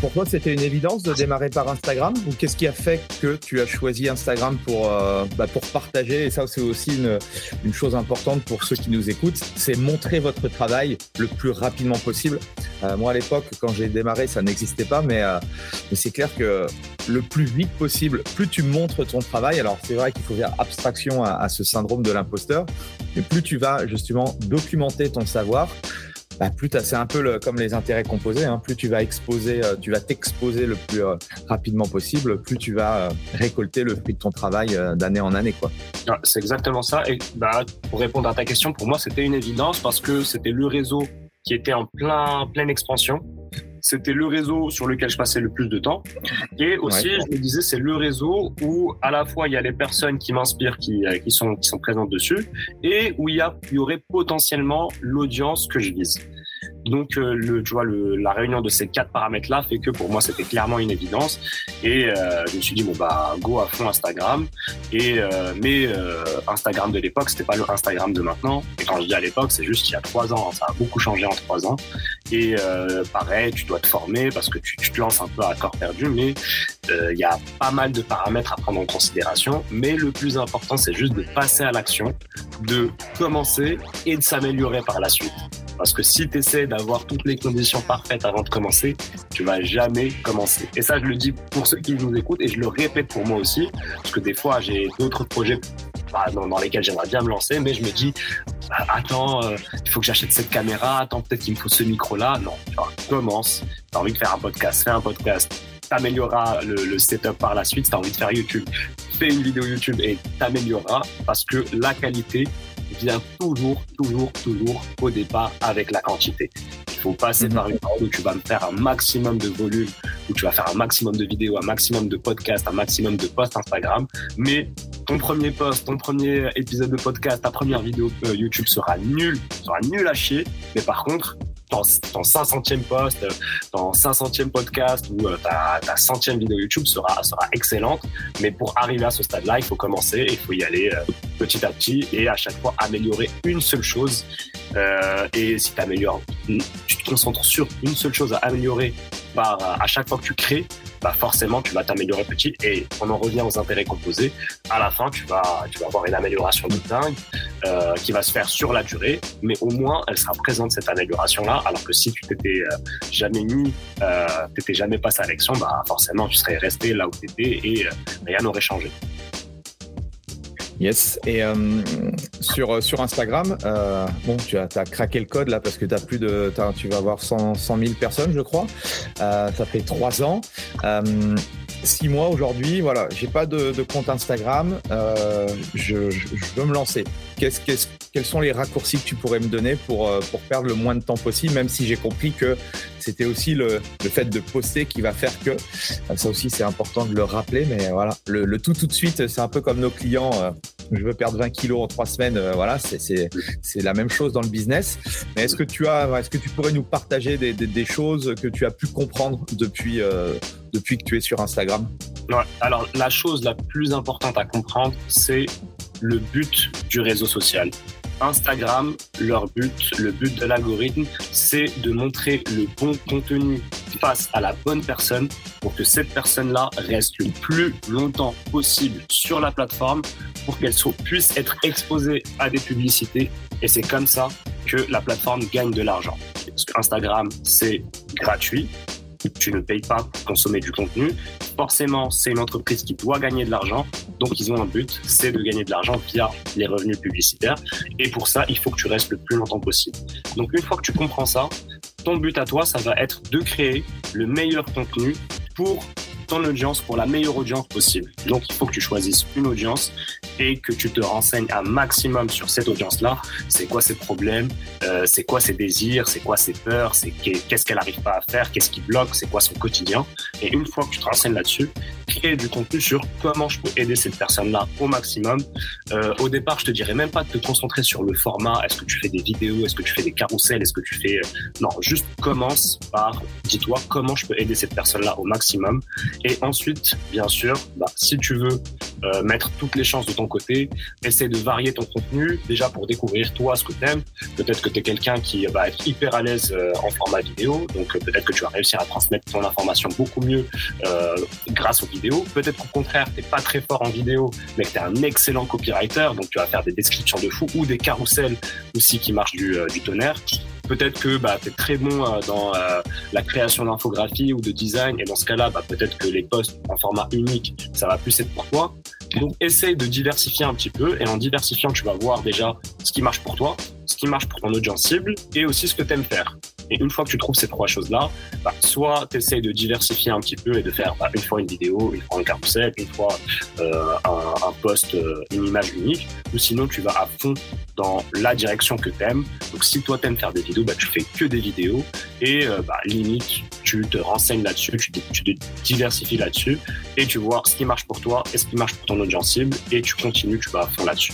pour toi, c'était une évidence de démarrer par Instagram ou qu'est-ce qui a fait que tu as choisi Instagram pour, euh, bah, pour partager? Et ça, c'est aussi une, une, chose importante pour ceux qui nous écoutent, c'est montrer votre travail le plus rapidement possible. Euh, moi, à l'époque, quand j'ai démarré, ça n'existait pas, mais, euh, mais c'est clair que le plus vite possible, plus tu montres ton travail, alors c'est vrai qu'il faut faire abstraction à, à ce syndrome de l'imposteur, mais plus tu vas justement documenter ton savoir, bah, plus c'est un peu comme les intérêts composés, hein, plus tu vas exposer, euh, tu vas t'exposer le plus euh, rapidement possible, plus tu vas euh, récolter le fruit de ton travail d'année en année, quoi. c'est exactement ça. Et bah, pour répondre à ta question, pour moi, c'était une évidence parce que c'était le réseau qui était en plein, pleine expansion. C'était le réseau sur lequel je passais le plus de temps. Et aussi, je me disais, c'est le réseau où à la fois il y a les personnes qui m'inspirent, qui, qui, sont, qui sont présentes dessus, et où il y, a, il y aurait potentiellement l'audience que je vise. Donc, euh, le, tu vois, le, la réunion de ces quatre paramètres-là fait que pour moi, c'était clairement une évidence. Et euh, je me suis dit, bon, bah, go à fond Instagram. Et, euh, mais euh, Instagram de l'époque, c'était pas le Instagram de maintenant. Et quand je dis à l'époque, c'est juste qu'il y a trois ans. Ça a beaucoup changé en trois ans. Et euh, pareil, tu dois te former parce que tu, tu, te lances un peu à corps perdu. Mais il y a pas mal de paramètres à prendre en considération. Mais le plus important, c'est juste de passer à l'action, de commencer et de s'améliorer par la suite. Parce que si tu essaies d'avoir toutes les conditions parfaites avant de commencer, tu vas jamais commencer. Et ça, je le dis pour ceux qui nous écoutent et je le répète pour moi aussi, parce que des fois, j'ai d'autres projets bah, dans, lesquels j'aimerais bien me lancer, mais je me dis, bah, attends, euh, il faut que j'achète cette caméra, attends, peut-être qu'il me faut ce micro-là. Non, tu vois, commence. Tu as envie de faire un podcast, fais un podcast. T'amélioreras le, le setup par la suite. Si tu as envie de faire YouTube, fais une vidéo YouTube et t'amélioreras parce que la qualité, vient toujours, toujours, toujours au départ avec la quantité. Il faut passer par une période où tu vas me faire un maximum de volume, où tu vas faire un maximum de vidéos, un maximum de podcasts, un maximum de posts Instagram. Mais ton premier post, ton premier épisode de podcast, ta première vidéo euh, YouTube sera nul, sera nul à chier. Mais par contre, ton, ton 500e post, ton 500e podcast ou euh, ta, ta centième vidéo YouTube sera, sera excellente. Mais pour arriver à ce stade-là, il faut commencer, il faut y aller euh, petit à petit et à chaque fois améliorer une seule chose. Euh, et si tu améliores, tu te concentres sur une seule chose à améliorer par, à chaque fois que tu crées, bah forcément tu vas t'améliorer petit et on en revient aux intérêts composés. À la fin, tu vas, tu vas avoir une amélioration de dingue euh, qui va se faire sur la durée, mais au moins elle sera présente cette amélioration-là. Alors que si tu t'étais euh, jamais mis, euh, t'étais jamais passé à l'action, bah forcément tu serais resté là où tu étais et euh, rien n'aurait changé. Yes. Et euh, sur, sur Instagram, euh, bon, tu as, as, craqué le code là parce que as plus de, as, tu vas avoir 100, 100 000 personnes, je crois. Euh, ça fait trois ans. Euh, six mois aujourd'hui, voilà, j'ai pas de, de, compte Instagram. Euh, je, je, je, veux me lancer. Qu'est-ce, qu'est-ce, quels sont les raccourcis que tu pourrais me donner pour, euh, pour perdre le moins de temps possible, même si j'ai compris que c'était aussi le, le, fait de poster qui va faire que. Ça aussi, c'est important de le rappeler, mais voilà, le, le tout tout de suite, c'est un peu comme nos clients. Euh, je veux perdre 20 kilos en trois semaines. Euh, voilà, c'est la même chose dans le business. Mais est-ce que tu as, est-ce que tu pourrais nous partager des, des, des choses que tu as pu comprendre depuis, euh, depuis que tu es sur Instagram ouais, Alors, la chose la plus importante à comprendre, c'est le but du réseau social. Instagram, leur but, le but de l'algorithme, c'est de montrer le bon contenu face à la bonne personne pour que cette personne-là reste le plus longtemps possible sur la plateforme pour qu'elle puisse être exposée à des publicités. Et c'est comme ça que la plateforme gagne de l'argent. Parce que Instagram, c'est gratuit tu ne payes pas pour consommer du contenu. Forcément, c'est une entreprise qui doit gagner de l'argent. Donc, ils ont un but, c'est de gagner de l'argent via les revenus publicitaires. Et pour ça, il faut que tu restes le plus longtemps possible. Donc, une fois que tu comprends ça, ton but à toi, ça va être de créer le meilleur contenu pour ton audience pour la meilleure audience possible. Donc, il faut que tu choisisses une audience et que tu te renseignes un maximum sur cette audience-là. C'est quoi ses problèmes, euh, c'est quoi ses désirs, c'est quoi ses peurs, c'est qu'est-ce qu'elle n'arrive pas à faire, qu'est-ce qui bloque, c'est quoi son quotidien? Et une fois que tu te renseignes là-dessus, créer du contenu sur comment je peux aider cette personne-là au maximum. Euh, au départ, je te dirais même pas de te concentrer sur le format. Est-ce que tu fais des vidéos? Est-ce que tu fais des carousels? Est-ce que tu fais... Euh, non, juste commence par, dis-toi comment je peux aider cette personne-là au maximum. Et ensuite, bien sûr, bah, si tu veux euh, mettre toutes les chances de ton côté, essayer de varier ton contenu, déjà pour découvrir toi ce que t'aimes. Peut-être que tu es quelqu'un qui va être hyper à l'aise euh, en format vidéo, donc euh, peut-être que tu vas réussir à transmettre ton information beaucoup mieux grâce aux vidéos. Peut-être qu'au contraire, t'es pas très fort en vidéo, mais que tu es un excellent copywriter, donc tu vas faire des descriptions de fou ou des carousels aussi qui marchent du, du tonnerre. Peut-être que bah, tu es très bon euh, dans euh, la création d'infographie ou de design, et dans ce cas-là, bah, peut-être que les posts en format unique, ça va plus être pour toi. Donc, essaye de diversifier un petit peu, et en diversifiant, tu vas voir déjà ce qui marche pour toi, ce qui marche pour ton audience cible, et aussi ce que tu aimes faire. Et une fois que tu trouves ces trois choses-là, bah, soit tu essayes de diversifier un petit peu et de faire bah, une fois une vidéo, une fois un carrousel, une fois euh, un, un, post, euh, une image unique, ou sinon tu vas à fond dans la direction que tu aimes. Donc si toi tu aimes faire des vidéos, bah, tu fais que des vidéos et euh, bah, limite tu te renseignes là-dessus, tu, tu te diversifies là-dessus et tu vois ce qui marche pour toi et ce qui marche pour ton audience cible et tu continues, tu vas à fond là-dessus.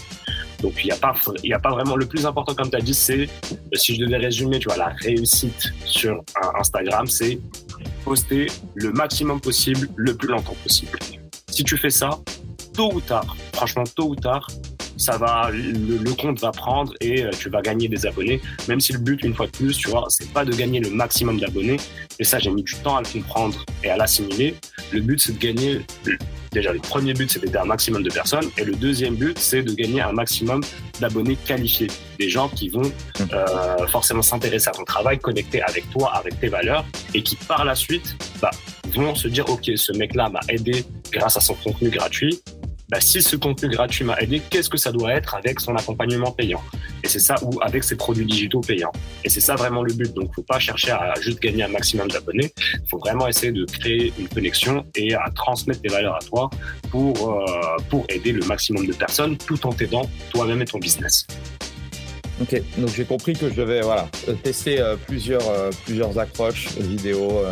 Donc il n'y a pas, y a pas vraiment. Le plus important, comme tu as dit, c'est si je devais résumer, tu vois, la réussite sur Instagram, c'est poster le maximum possible, le plus longtemps possible. Si tu fais ça, tôt ou tard, franchement tôt ou tard, ça va, le, compte va prendre et euh, tu vas gagner des abonnés. Même si le but, une fois de plus, tu vois, c'est pas de gagner le maximum d'abonnés. Et ça, j'ai mis du temps à le comprendre et à l'assimiler. Le but, c'est de gagner. Déjà, le premier but, c'est d'aider un maximum de personnes. Et le deuxième but, c'est de gagner un maximum d'abonnés qualifiés. Des gens qui vont mmh. euh, forcément s'intéresser à ton travail, connecter avec toi, avec tes valeurs, et qui par la suite bah, vont se dire, OK, ce mec-là m'a aidé grâce à son contenu gratuit bah, si ce contenu gratuit m'a aidé, qu'est-ce que ça doit être avec son accompagnement payant? Et c'est ça, ou avec ses produits digitaux payants. Et c'est ça vraiment le but. Donc, faut pas chercher à juste gagner un maximum d'abonnés. Il faut vraiment essayer de créer une connexion et à transmettre des valeurs à toi pour, euh, pour aider le maximum de personnes tout en t'aidant toi-même et ton business. Ok, donc j'ai compris que je devais voilà, tester euh, plusieurs, euh, plusieurs accroches, vidéo,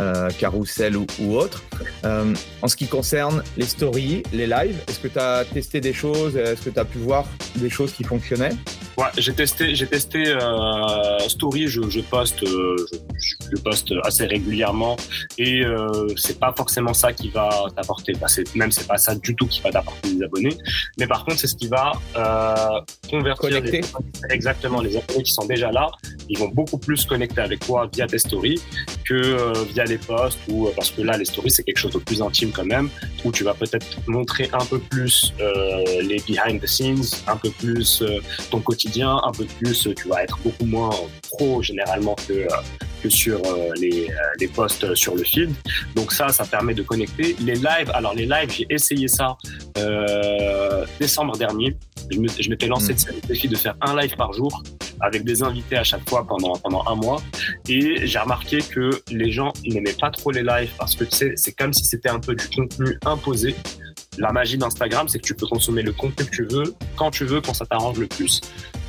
euh, carrousel ou, ou autre. en ce qui concerne les stories, les lives, est-ce que tu as testé des choses? Est-ce que tu as pu voir des choses qui fonctionnaient? Ouais, j'ai testé, j'ai testé euh, Story, je, je poste, euh, je, je, poste assez régulièrement et euh, c'est pas forcément ça qui va t'apporter, bah, même c'est pas ça du tout qui va t'apporter des abonnés, mais par contre c'est ce qui va euh, convertir les, exactement les abonnés qui sont déjà là, ils vont beaucoup plus connecter avec toi via tes stories que euh, via les posts ou euh, parce que là les stories c'est quelque chose de plus intime quand même où tu vas peut-être montrer un peu plus les behind the scenes, un peu plus ton quotidien un peu plus, tu vas être beaucoup moins pro généralement que, euh, que sur euh, les, euh, les posts sur le feed. Donc ça, ça permet de connecter. Les lives, alors les lives, j'ai essayé ça euh, décembre dernier. Je m'étais lancé mmh. le défi de faire un live par jour avec des invités à chaque fois pendant, pendant un mois. Et j'ai remarqué que les gens n'aimaient pas trop les lives parce que tu c'est comme si c'était un peu du contenu imposé. La magie d'Instagram, c'est que tu peux consommer le contenu que tu veux, quand tu veux, quand ça t'arrange le plus.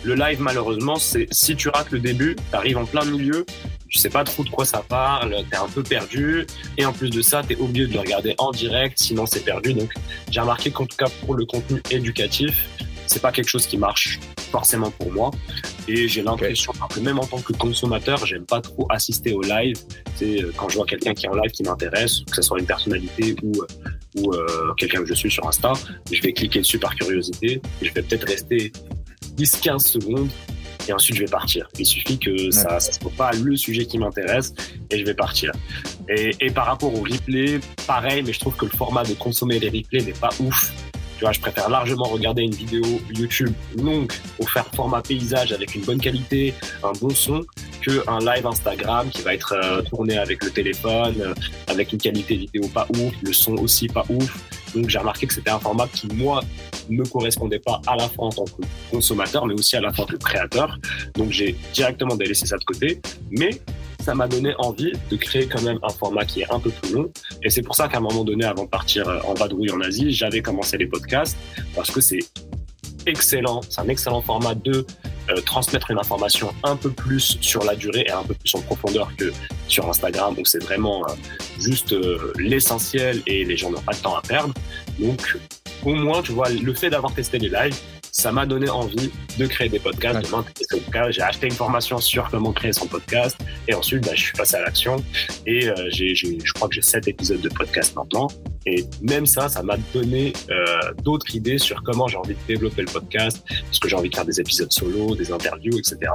Le live, malheureusement, c'est si tu rates le début, tu arrives en plein milieu, tu sais pas trop de quoi ça parle, tu es un peu perdu, et en plus de ça, tu es obligé de le regarder en direct, sinon c'est perdu. Donc j'ai remarqué qu'en tout cas pour le contenu éducatif, c'est pas quelque chose qui marche forcément pour moi. Et j'ai l'impression que même en tant que consommateur, j'aime pas trop assister au live. C'est euh, quand je vois quelqu'un qui est en live qui m'intéresse, que ce soit une personnalité ou, ou euh, quelqu'un que je suis sur Insta, je vais cliquer dessus par curiosité et je vais peut-être rester 10-15 secondes et ensuite je vais partir. Il suffit que ça ne soit pas le sujet qui m'intéresse et je vais partir. Et, et, par rapport au replay, pareil, mais je trouve que le format de consommer les replays n'est pas ouf. Tu vois, je préfère largement regarder une vidéo YouTube longue au faire format paysage avec une bonne qualité, un bon son, que un live Instagram qui va être euh, tourné avec le téléphone, euh, avec une qualité vidéo pas ouf, le son aussi pas ouf. Donc j'ai remarqué que c'était un format qui moi ne correspondait pas à la fois en tant que consommateur, mais aussi à la fois que créateur. Donc j'ai directement délaissé ça de côté. Mais ça m'a donné envie de créer quand même un format qui est un peu plus long. Et c'est pour ça qu'à un moment donné, avant de partir euh, en vadrouille en Asie, j'avais commencé les podcasts parce que c'est excellent. C'est un excellent format de euh, transmettre une information un peu plus sur la durée et un peu plus en profondeur que sur Instagram. Donc c'est vraiment euh, juste l'essentiel et les gens n'ont pas de temps à perdre. Donc au moins, tu vois, le fait d'avoir testé les lives, ça m'a donné envie de créer des podcasts, de m'intéresser J'ai acheté une formation sur comment créer son podcast. Et ensuite, bah, je suis passé à l'action. Et euh, j'ai, je crois que j'ai sept épisodes de podcast maintenant. Et même ça, ça m'a donné euh, d'autres idées sur comment j'ai envie de développer le podcast, parce que j'ai envie de faire des épisodes solo, des interviews, etc.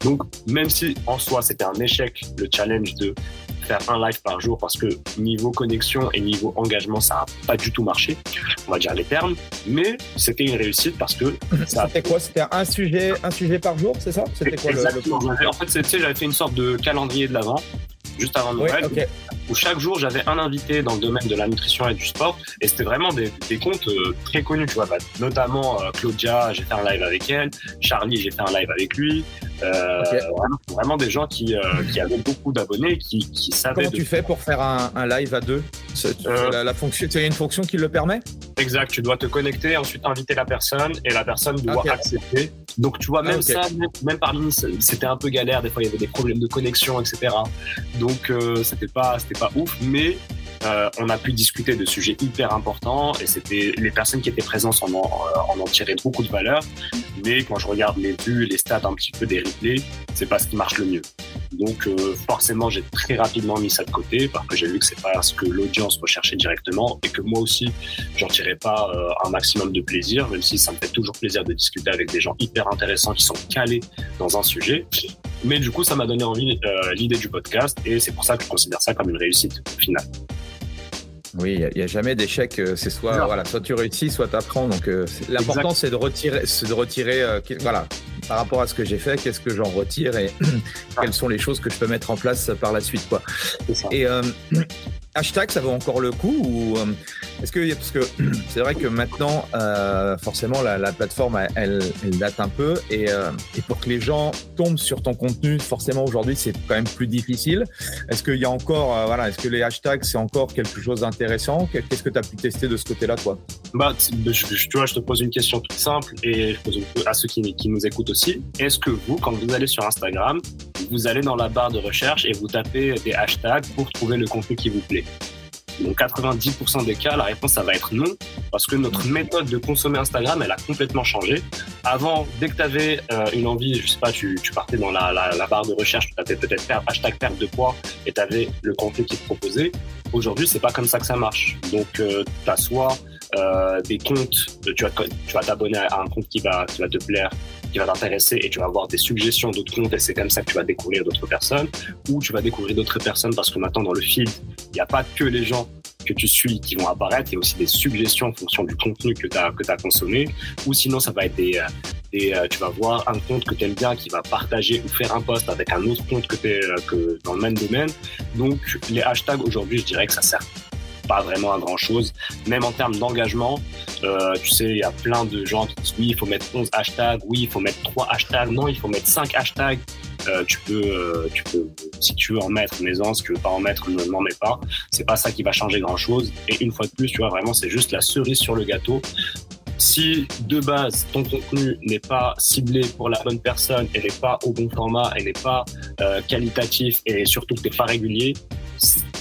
Donc, même si en soi c'était un échec, le challenge de faire un live par jour, parce que niveau connexion et niveau engagement, ça n'a pas du tout marché, on va dire les termes, mais c'était une réussite parce que ça. C'était quoi? C'était un sujet, un sujet par jour, c'est ça? C'était quoi Exactement. Le, En fait, j'avais fait une sorte de calendrier de l'avant juste avant Noël, où chaque jour j'avais un invité dans le domaine de la nutrition et du sport, et c'était vraiment des, des, comptes euh, très connus, tu vois, bah, notamment euh, Claudia, j'ai fait un live avec elle, Charlie, j'ai fait un live avec lui, euh, vraiment, des gens qui, qui avaient beaucoup d'abonnés, qui, qui savaient. Comment tu fais pour faire un, un live à deux la, la, fonction, tu as une fonction qui le permet Exact, tu dois te connecter, ensuite inviter la personne, et la personne doit accepter. Donc tu vois, même ça, même, parmi c'était un peu galère, des fois il y avait des problèmes de connexion, etc. Donc euh, c'était pas c'était pas ouf, mais euh, on a pu discuter de sujets hyper importants et c'était les personnes qui étaient présentes en en, en en tiraient beaucoup de valeur. Mais quand je regarde les vues, les stats un petit peu des replays, c'est pas ce qui marche le mieux. Donc euh, forcément, j'ai très rapidement mis ça de côté parce que j'ai vu que c'est pas ce que l'audience recherchait directement et que moi aussi, j'en tirais pas euh, un maximum de plaisir, même si ça me fait toujours plaisir de discuter avec des gens hyper intéressants qui sont calés dans un sujet. Mais du coup, ça m'a donné envie euh, l'idée du podcast et c'est pour ça que je considère ça comme une réussite finale. Oui, il n'y a, jamais d'échec. C'est soit, voilà, soit tu réussis, soit tu apprends. Donc, l'important, c'est de retirer, de retirer voilà, par rapport à ce que j'ai fait, qu'est-ce que j'en retire et quelles sont les choses que je peux mettre en place par la suite. Quoi. Et euh, hashtag, ça vaut encore le coup ou euh, est-ce que parce que c'est vrai que maintenant, euh, forcément, la, la plateforme elle, date un peu et, euh, et, pour que les gens tombent sur ton contenu, forcément aujourd'hui c'est quand même plus difficile. Est-ce qu'il y a encore, voilà, est-ce que les hashtags c'est encore quelque chose d'intéressant? Qu'est-ce que tu as pu tester de ce côté-là, toi? Bah, je, je, tu vois, je te pose une question toute simple et je pose une, à ceux qui nous écoutent aussi. Est-ce que vous, quand vous allez sur Instagram, vous allez dans la barre de recherche et vous tapez des hashtags pour trouver le contenu qui vous plaît? Dans 90% des cas, la réponse, ça va être non, parce que notre méthode de consommer Instagram, elle a complètement changé. Avant, dès que tu avais euh, une envie, je sais pas, tu, partais dans la, barre de recherche, tu tapais peut-être hashtag perte de poids et tu avais le contenu qui te proposait. Aujourd'hui, c'est pas comme ça que ça marche. Donc, euh, tu as soit euh, des comptes, tu vas, tu vas t'abonner à un compte qui va, qui va te plaire, qui va t'intéresser et tu vas avoir des suggestions d'autres comptes et c'est comme ça que tu vas découvrir d'autres personnes ou tu vas découvrir d'autres personnes parce que maintenant dans le feed, il n'y a pas que les gens que tu suis qui vont apparaître, il y a aussi des suggestions en fonction du contenu que tu as, consommé ou sinon ça va être des, euh, euh, tu vas voir un compte que tu aimes bien qui va partager ou faire un post avec un autre compte que es que dans le même domaine. Donc les hashtags aujourd'hui, je dirais que ça sert pas vraiment à grand chose. Même en termes d'engagement, euh, tu sais, il y a plein de gens qui disent oui, il faut mettre 11 hashtags, oui, il faut mettre 3 hashtags, non, il faut mettre 5 hashtags. Euh, tu peux, euh, tu peux, si tu veux en mettre, mets-en. Si tu veux pas en mettre, ne m'en mets pas. C'est pas ça qui va changer grand chose. Et une fois de plus, tu vois, vraiment, c'est juste la cerise sur le gâteau si de base ton contenu n'est pas ciblé pour la bonne personne, et n'est pas au bon format, et n'est pas qualitatif et surtout que t'es pas régulier,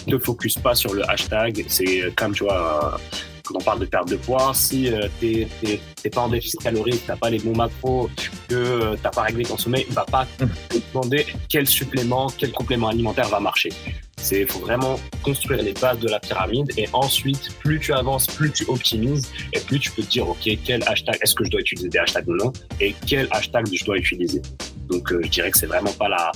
ne focus pas sur le hashtag. C'est comme tu vois, quand on parle de perte de poids, si euh, tu n'es pas en déficit calorique, t'as pas les bons macros, que euh, t'as pas réglé ton sommeil, il va pas te demander quel supplément, quel complément alimentaire va marcher. C'est faut vraiment construire les bases de la pyramide et ensuite, plus tu avances, plus tu optimises et plus tu peux te dire, OK, quel hashtag, est-ce que je dois utiliser des hashtags ou non et quel hashtag je dois utiliser. Donc, euh, je dirais que c'est vraiment pas la,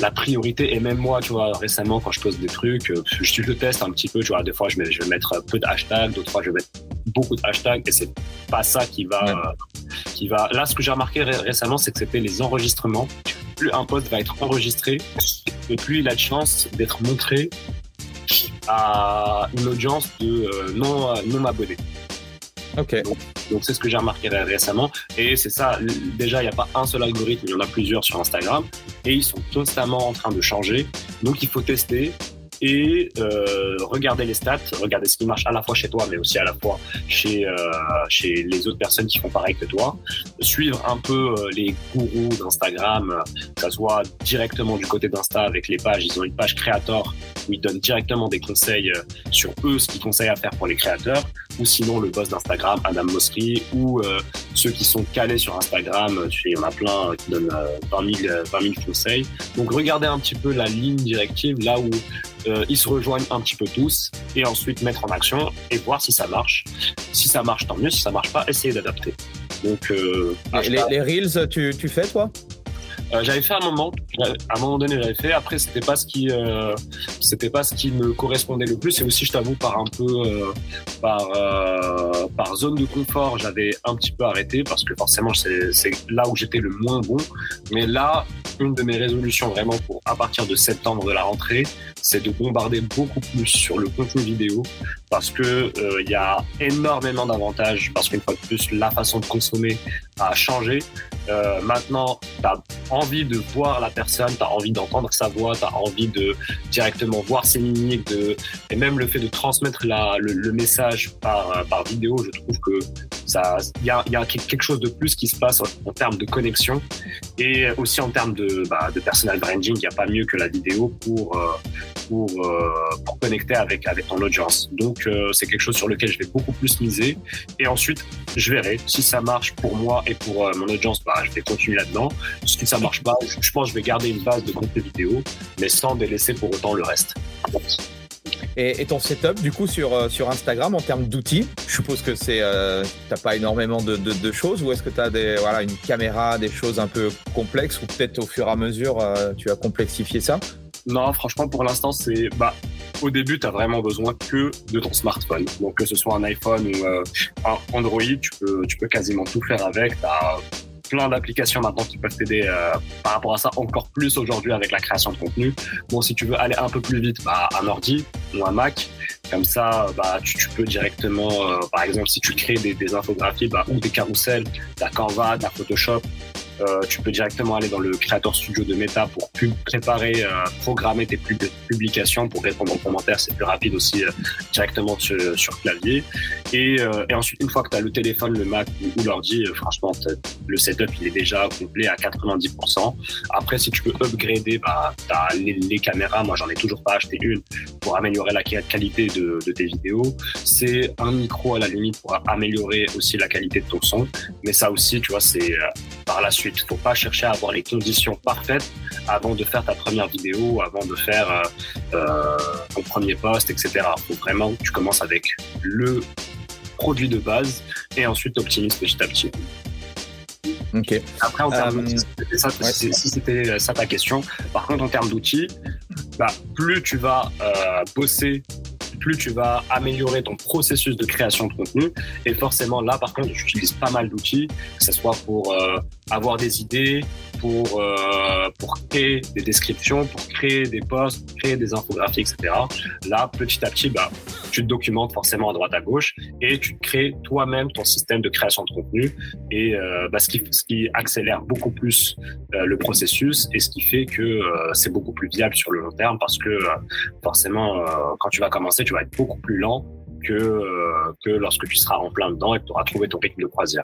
la priorité. Et même moi, tu vois, récemment, quand je pose des trucs, euh, je, le teste un petit peu, tu vois, des fois, je, mets, je vais mettre peu de hashtags, d'autres fois, je vais mettre beaucoup de hashtags et c'est pas ça qui va, euh, qui va. Là, ce que j'ai remarqué récemment, c'est que c'était les enregistrements. Plus un post va être enregistré, et plus il a de chance d'être montré à une audience de euh, non, non abonnés. Donc c'est ce que j'ai remarqué récemment. Et c'est ça, déjà, il n'y a pas un seul algorithme, il y en a plusieurs sur Instagram. Et ils sont constamment en train de changer. Donc il faut tester et euh, regarder les stats, regarder ce qui marche à la fois chez toi, mais aussi à la fois chez, euh, chez les autres personnes qui font pareil que toi. Suivre un peu euh, les gourous d'Instagram, que ce soit directement du côté d'Insta avec les pages. Ils ont une page créateur où ils donnent directement des conseils euh, sur eux, ce qu'ils conseillent à faire pour les créateurs. ou sinon le boss d'Instagram, Adam Mosseri, ou ceux qui sont calés sur Instagram, il y en a plein qui donnent 20 000, 20 000 conseils. Donc regardez un petit peu la ligne directive, là où ils se rejoignent un petit peu tous, et ensuite mettre en action et voir si ça marche. Si ça marche, tant mieux. Si ça marche pas, essayez d'adapter. Donc, les, les, Reels, tu, tu fais toi? Euh, j'avais fait un moment, à un moment donné j'avais fait. Après c'était pas ce qui, euh, c'était pas ce qui me correspondait le plus. Et aussi je t'avoue par un peu, euh, par par zone de confort, j'avais un petit peu arrêté parce que forcément c'est là où j'étais le moins bon. Mais là, une de mes résolutions vraiment pour à partir de septembre de la rentrée, c'est de bombarder beaucoup plus sur le contenu vidéo parce que il y a énormément d'avantages parce qu'une fois de plus la façon de consommer a changé. maintenant, tu as envie de voir la personne, tu as envie d'entendre sa voix, tu as envie de directement voir ses mimiques, de, et même le fait de transmettre la, le, message par, par vidéo, je trouve que ça, il y a, quelque chose de plus qui se passe en, termes de connexion et aussi en termes de, bah, personal branding. Il n'y a pas mieux que la vidéo pour, euh, pour, euh, pour connecter avec, avec ton audience. Donc, euh, c'est quelque chose sur lequel je vais beaucoup plus miser. Et ensuite, je verrai si ça marche pour moi et pour mon audience, bah, je vais continuer là-dedans. Si ça marche pas, je pense que je vais garder une base de contenu vidéo, mais sans délaisser pour autant le reste. Et, ton setup, du coup, sur, euh, sur Instagram, en termes d'outils, je suppose que c'est, euh, t'as pas énormément de, choses, ou est-ce que tu as des, voilà, une caméra, des choses un peu complexes, ou peut-être au fur et à mesure, euh, tu as complexifié ça? Non, franchement, pour l'instant, c'est, bah, au début, tu as vraiment besoin que de ton smartphone. Donc, que ce soit un iPhone ou un Android, tu peux, quasiment tout faire avec. Plein d'applications maintenant qui peuvent t'aider euh, par rapport à ça encore plus aujourd'hui avec la création de contenu. Bon, si tu veux aller un peu plus vite, bah, un ordi ou un Mac. Comme ça, bah, tu, peux directement, euh, par exemple, si tu crées des, infographies bah, ou des carousels, la Canva, la Photoshop, euh, tu peux directement aller dans le Creator Studio de Meta pour préparer, euh, programmer tes publications, pour répondre aux commentaires. C'est plus rapide aussi euh, directement sur, sur, clavier. Et, et, ensuite, une fois que tu as le téléphone, le Mac ou, l'ordi, franchement, le setup, il est déjà complet à 90%. Après, si tu peux upgrader, bah, tu as les, les, caméras. Moi, j'en ai toujours pas acheté une pour améliorer la qualité de, de tes vidéos. C'est un micro à la limite pour améliorer aussi la qualité de ton son. Mais ça aussi, tu vois, c'est par la suite il ne faut pas chercher à avoir les conditions parfaites avant de faire ta première vidéo, avant de faire euh, euh, ton premier post, etc. Il faut vraiment que tu commences avec le produit de base et ensuite optimises petit à petit. Ok. Après, en termes euh, si c'était ça ta question. Par contre, en termes d'outils, bah, plus tu vas bosser plus tu vas améliorer ton processus de création de contenu. Et forcément, là, par contre, j'utilise pas mal d'outils, que ce soit pour euh, avoir des idées, pour, euh, pour créer des descriptions, pour créer des posts, pour créer des infographies, etc. Là, petit à petit, bah, tu te documentes forcément à droite à gauche et tu crées toi-même ton système de création de contenu et euh, bah, ce, qui, ce qui accélère beaucoup plus euh, le processus et ce qui fait que c'est beaucoup plus viable sur le long terme parce que forcément, quand tu vas commencer, tu vas être beaucoup plus lent que, que lorsque tu seras en plein dedans et que tu auras trouvé ton rythme de croisière.